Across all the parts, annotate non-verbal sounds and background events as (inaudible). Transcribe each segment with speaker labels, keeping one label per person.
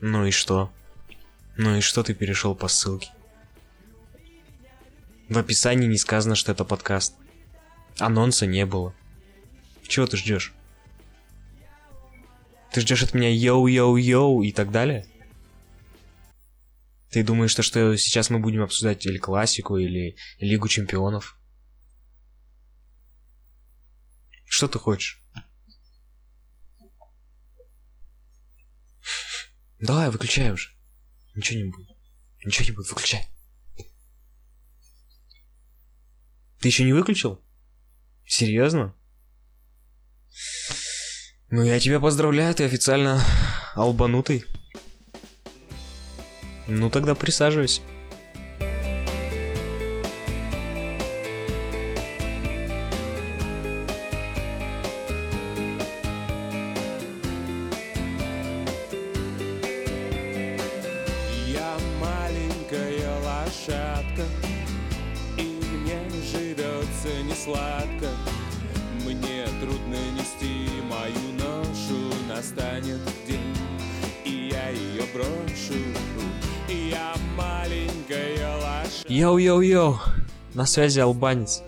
Speaker 1: Ну и что? Ну и что ты перешел по ссылке? В описании не сказано, что это подкаст. Анонса не было. Чего ты ждешь? Ты ждешь от меня йоу-йоу-йоу и так далее? Ты думаешь, что, что сейчас мы будем обсуждать или классику, или Лигу чемпионов? Что ты хочешь? Давай, выключай уже. Ничего не будет. Ничего не будет, выключай. Ты еще не выключил? Серьезно? Ну, я тебя поздравляю, ты официально (sighs) албанутый. Ну, тогда присаживайся.
Speaker 2: Сладко Мне трудно нести мою ношу Настанет день, и я ее брошу Я маленькая лошадка
Speaker 1: Йоу-йоу-йоу, на связи албанец.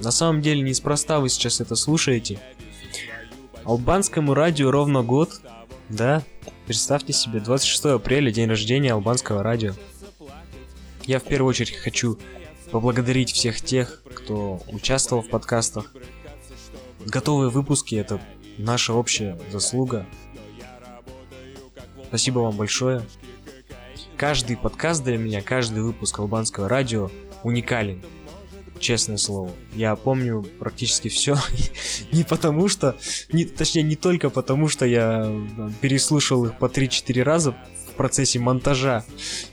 Speaker 1: На самом деле неспроста вы сейчас это слушаете. Албанскому радио ровно год, да? Представьте себе, 26 апреля, день рождения албанского радио. Я в первую очередь хочу поблагодарить всех тех, кто участвовал в подкастах. Готовые выпуски — это наша общая заслуга. Спасибо вам большое. Каждый подкаст для меня, каждый выпуск албанского радио уникален. Честное слово. Я помню практически все. (laughs) не потому что... Не, точнее, не только потому, что я э, переслушал их по 3-4 раза в процессе монтажа.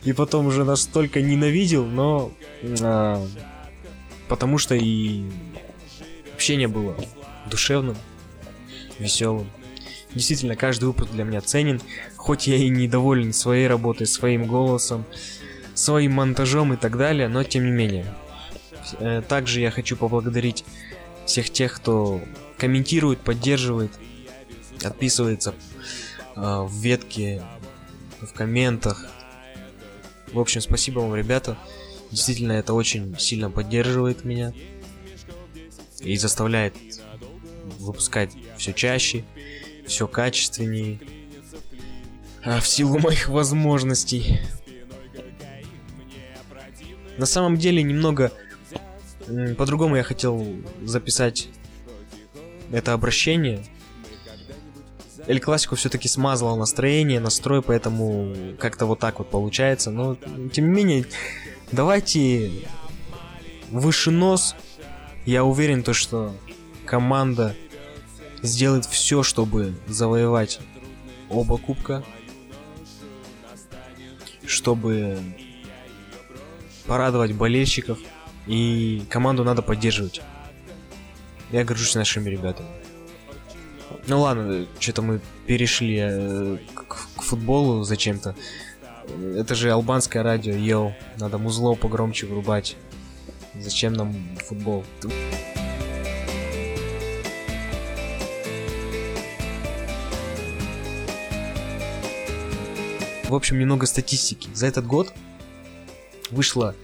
Speaker 1: И потом уже настолько ненавидел, но... а, потому что и общение было душевным, веселым. Действительно, каждый выпуск для меня ценен, хоть я и недоволен своей работой, своим голосом, своим монтажом и так далее, но тем не менее. Э, Также я хочу поблагодарить всех тех, кто комментирует, поддерживает, отписывается э, в ветке, в комментах. В общем, спасибо вам, ребята. Действительно, это очень сильно поддерживает меня и заставляет выпускать все чаще, все качественнее, а, в силу моих возможностей. На самом деле немного по-другому я хотел записать это обращение. Эль Классику все-таки смазало настроение, настрой, поэтому как-то вот так вот получается. Но, тем не менее, давайте выше нос. Я уверен, то, что команда сделает все, чтобы завоевать оба кубка. Чтобы порадовать болельщиков. И команду надо поддерживать. Я горжусь нашими ребятами. Ну ладно, что-то мы перешли э, к, к футболу зачем-то. Это же албанское радио, йоу. Надо музло погромче врубать. Зачем нам футбол? В общем, немного статистики. За этот год вышло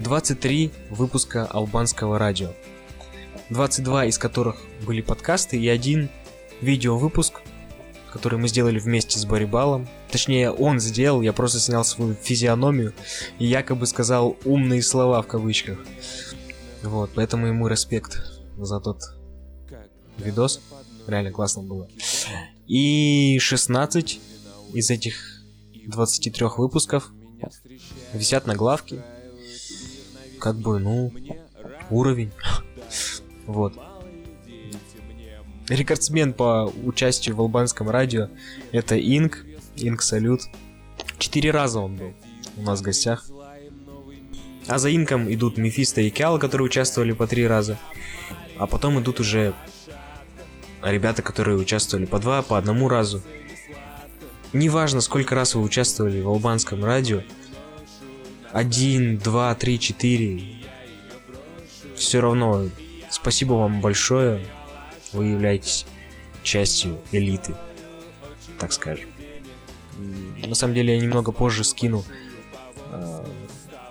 Speaker 1: 23 выпуска албанского радио. 22 из которых были подкасты и один видеовыпуск, который мы сделали вместе с Барибалом. Точнее, он сделал, я просто снял свою физиономию и якобы сказал умные слова в кавычках. Вот, поэтому ему респект за тот видос. Реально классно было. И 16 из этих 23 выпусков висят на главке. Как бы, ну, уровень. (laughs) Вот. Рекордсмен по участию в албанском радио это Инк. Инк Салют. Четыре раза он был у нас в гостях. А за Инком идут Мефисто и Кял, которые участвовали по три раза. А потом идут уже ребята, которые участвовали по два, по одному разу. Неважно, сколько раз вы участвовали в албанском радио. Один, два, три, четыре. Все равно спасибо вам большое. Вы являетесь частью элиты, так скажем.
Speaker 3: На самом деле я немного позже скину э,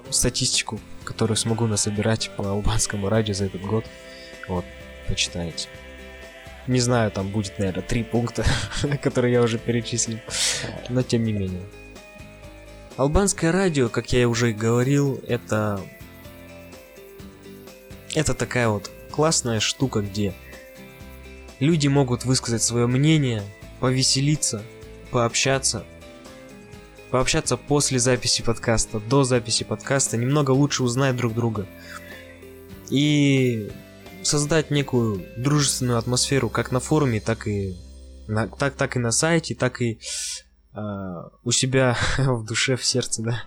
Speaker 3: статистику, которую смогу насобирать по албанскому радио за этот год. Вот, почитайте. Не знаю, там будет, наверное, три пункта, (laughs) которые я уже перечислил, но тем не менее. Албанское радио, как я уже говорил, это... Это такая вот классная штука, где люди могут высказать свое мнение, повеселиться, пообщаться, пообщаться после записи подкаста, до записи подкаста, немного лучше узнать друг друга. И создать некую дружественную атмосферу как на форуме, так и на, так, так и на сайте, так и э, у себя (laughs) в душе, в сердце, да.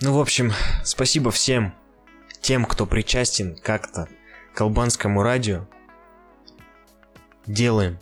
Speaker 3: Ну, в общем, спасибо всем тем, кто причастен как-то к албанскому радио. Делаем.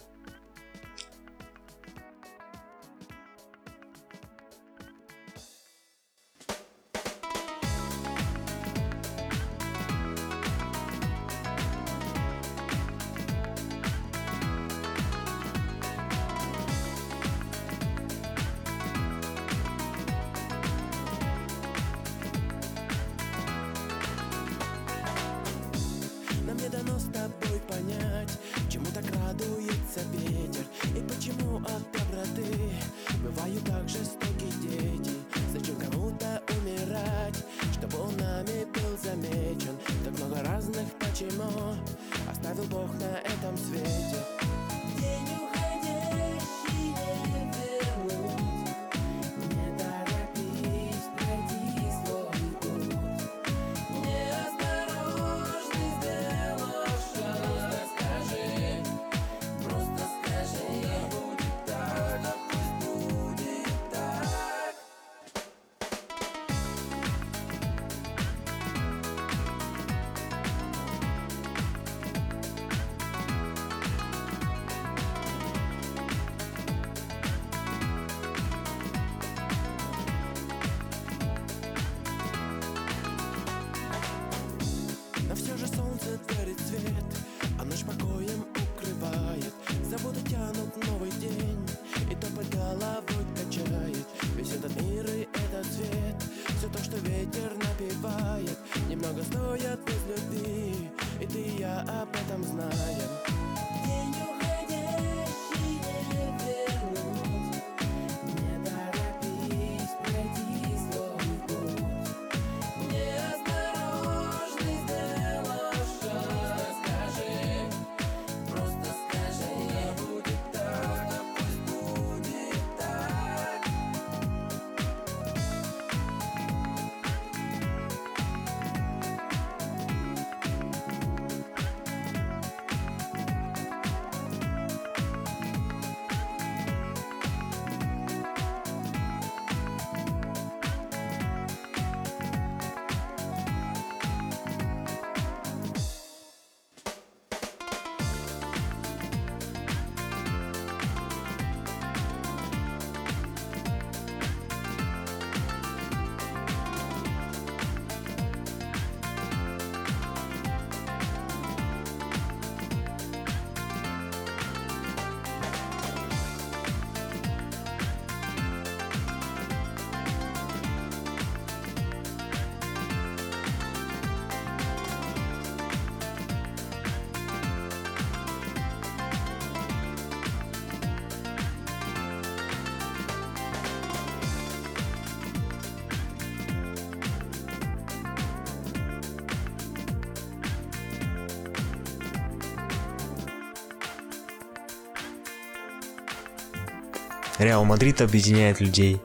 Speaker 3: Реал Мадрид объединяет людей.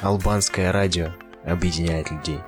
Speaker 3: Албанское радио объединяет людей.